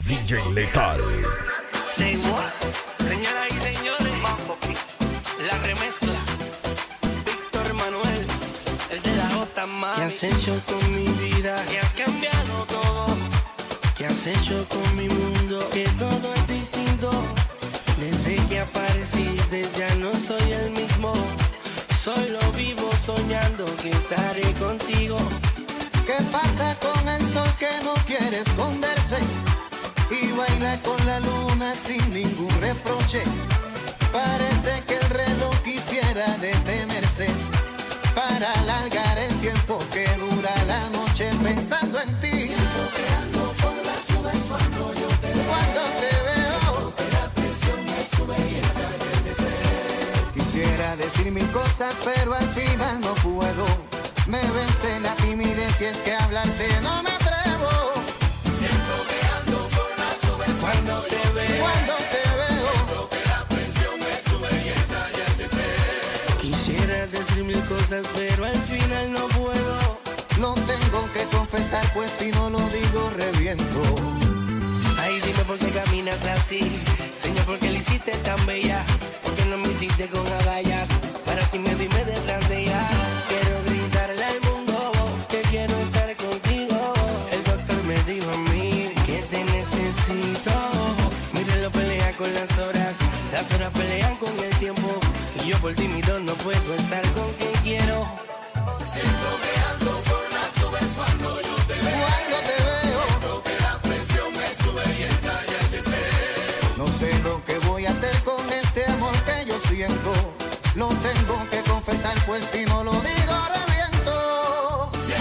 DJ Letal. Señoras y señores, la remezcla. Víctor Manuel, el de la J más. ¿Qué has hecho con mi vida? Que has cambiado todo. ¿Qué has hecho con mi mundo? Que todo es distinto. Desde que apareciste ya no soy el mismo. Solo vivo soñando que estaré contigo. ¿Qué pasa con el sol que no quiere esconderse? Y baila con la luna sin ningún reproche. Parece que el reloj quisiera detenerse para alargar el tiempo que dura la noche pensando en ti. Cuando te veo, quisiera decir mil cosas, pero al final no puedo. Me vence la timidez y es que hablarte no me Cuando te veo, Cuando te veo, quisiera decir mil cosas, pero al final no puedo. lo tengo que confesar, pues si no lo digo reviento. Ay, dime por qué caminas así. Señor, ¿por qué le hiciste tan bella? ¿Por qué no me hiciste con agallas? Para si me dime de. Quiero con las horas. Las horas pelean con el tiempo. Y yo por tímido no puedo estar con quien quiero. Cuando te veo, no sé lo que voy a hacer con este amor que yo siento. Lo tengo que confesar, pues si no lo digo reviento. Se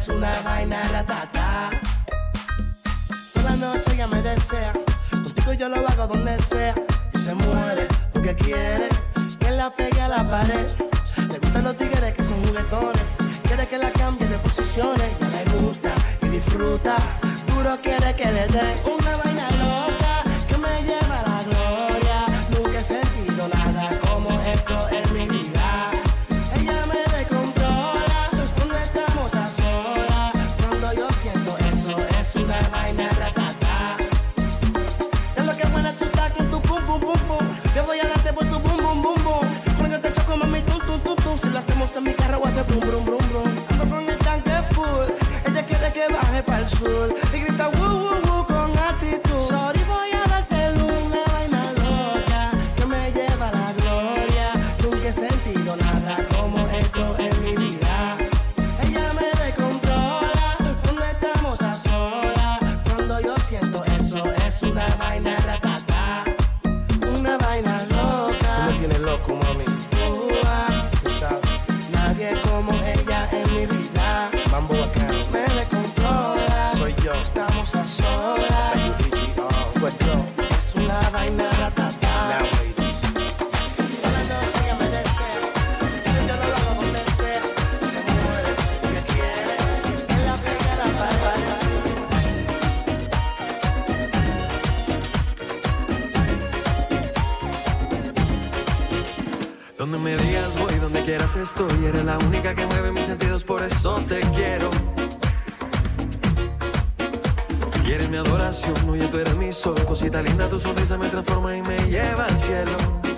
es una vaina ratata. Toda noche ella me desea, contigo yo lo hago donde sea. Y se muere porque quiere que la pegue a la pared. Le gustan los tigres que son juguetones. Quiere que la cambie de posiciones. Ya le gusta y disfruta. Duro quiere que le dé una vaina brum brum brum brum. Ando con el tanque full. Ella quiere que baje para el sur y grita woo woo woo con actitud. Sorry voy a darte una vaina loca que me lleva a la gloria. Nunca he sentido nada como esto en mi vida. Ella me descontrola cuando estamos a solas. Cuando yo siento eso es una vaina ratata. Una vaina loca. Me tienes loco, mami. Estamos a solas. Es una vaina pared. Donde me digas voy, donde quieras estoy. Eres la única que mueve mis sentidos, por eso te quiero. Adoración, oye, tú eres mi sol. Cosita linda, tu sonrisa me transforma y me lleva al cielo.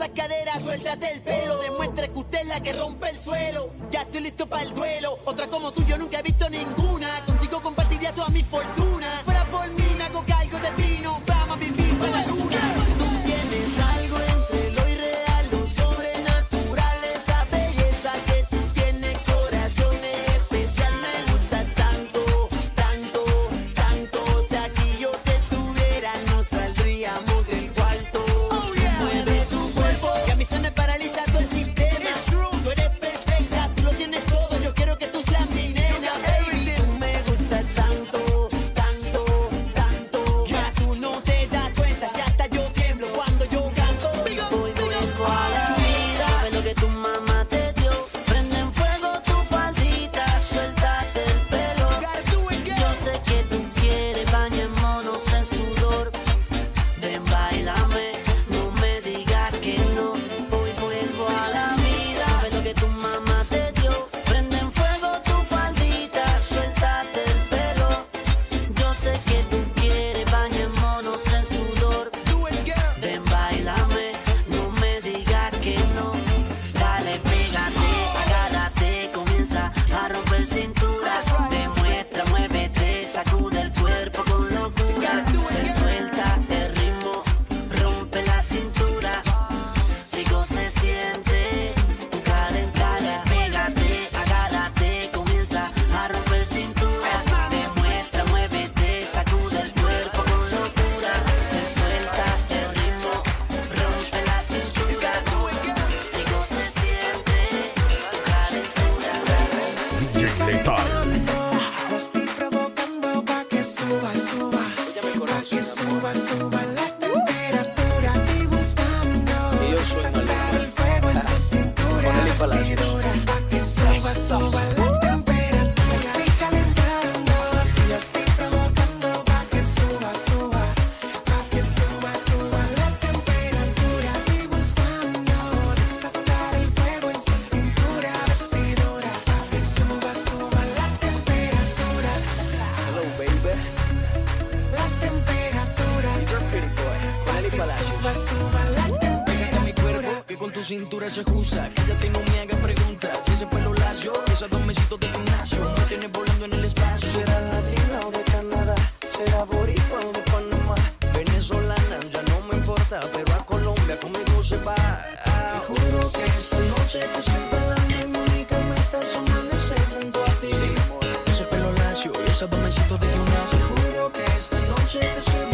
esas caderas, suéltate el pelo. Demuestre que usted es la que rompe el suelo. Ya estoy listo para el duelo. Otra como tú, yo nunca he visto ninguna. Contigo compartiría toda mi fortuna. cintura es excusa. Cállate no me hagas preguntas. Ese pelo lacio, esas dos mesitos de gimnasio. Me tienes volando en el espacio. ¿Será latina o de Canadá? ¿Será boricua o de Panamá? Venezolana, ya no me importa. Pero a Colombia conmigo se va. Te juro que esta noche te estoy pelando y Mónica me estás amanecer junto a ti. Sí, ese pelo lacio y esas dos mesitos de gimnasio. Te juro que esta noche te estoy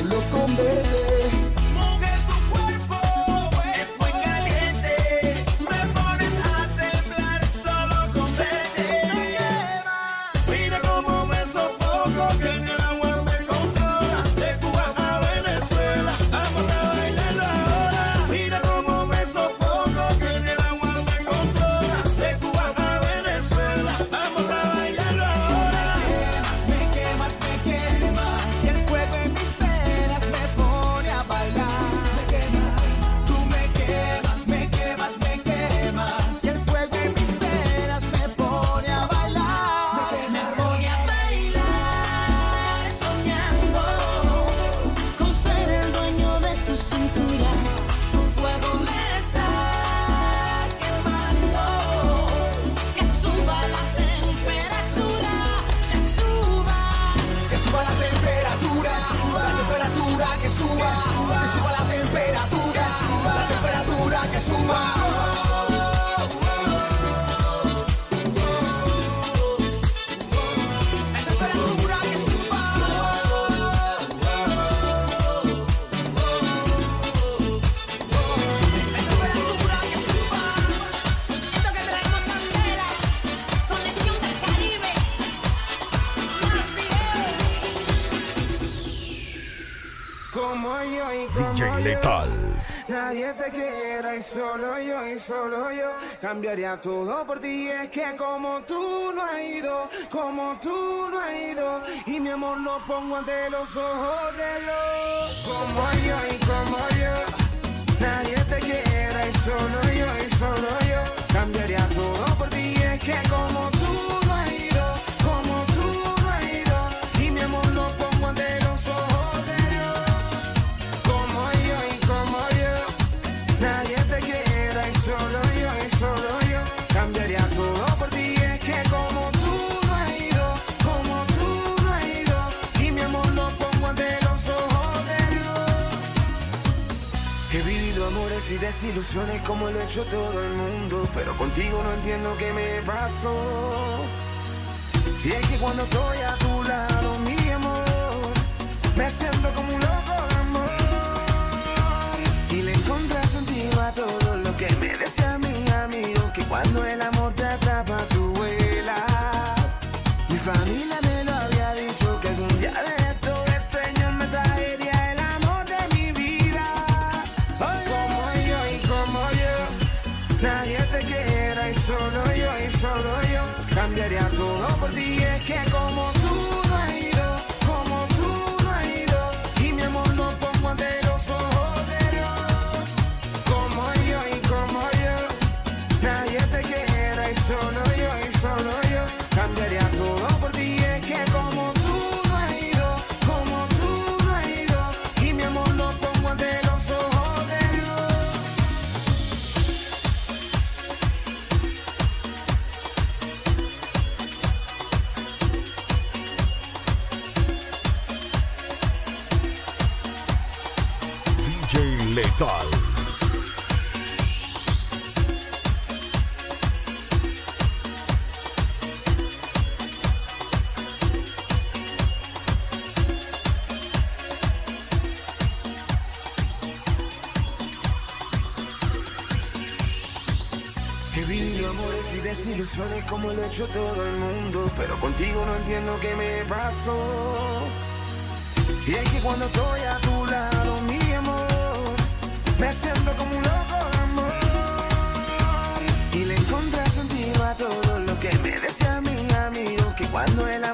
solo con verte solo yo, y solo yo cambiaría todo por ti. Es que como tú no has ido, como tú no has ido, y mi amor lo pongo ante los ojos de Dios. Como yo y como yo, nadie te quiera y solo yo, y solo yo cambiaría todo por ti. Es que como desilusiones como lo ha hecho todo el mundo, pero contigo no entiendo qué me pasó. Y es que cuando estoy a tu lado, mi amor, me siento como un loco hecho todo el mundo, pero contigo no entiendo qué me pasó. Y es que cuando estoy a tu lado, mi amor, me siento como un loco amor. Y le encontré sentido a todo lo que me decía mi amigo, que cuando el amor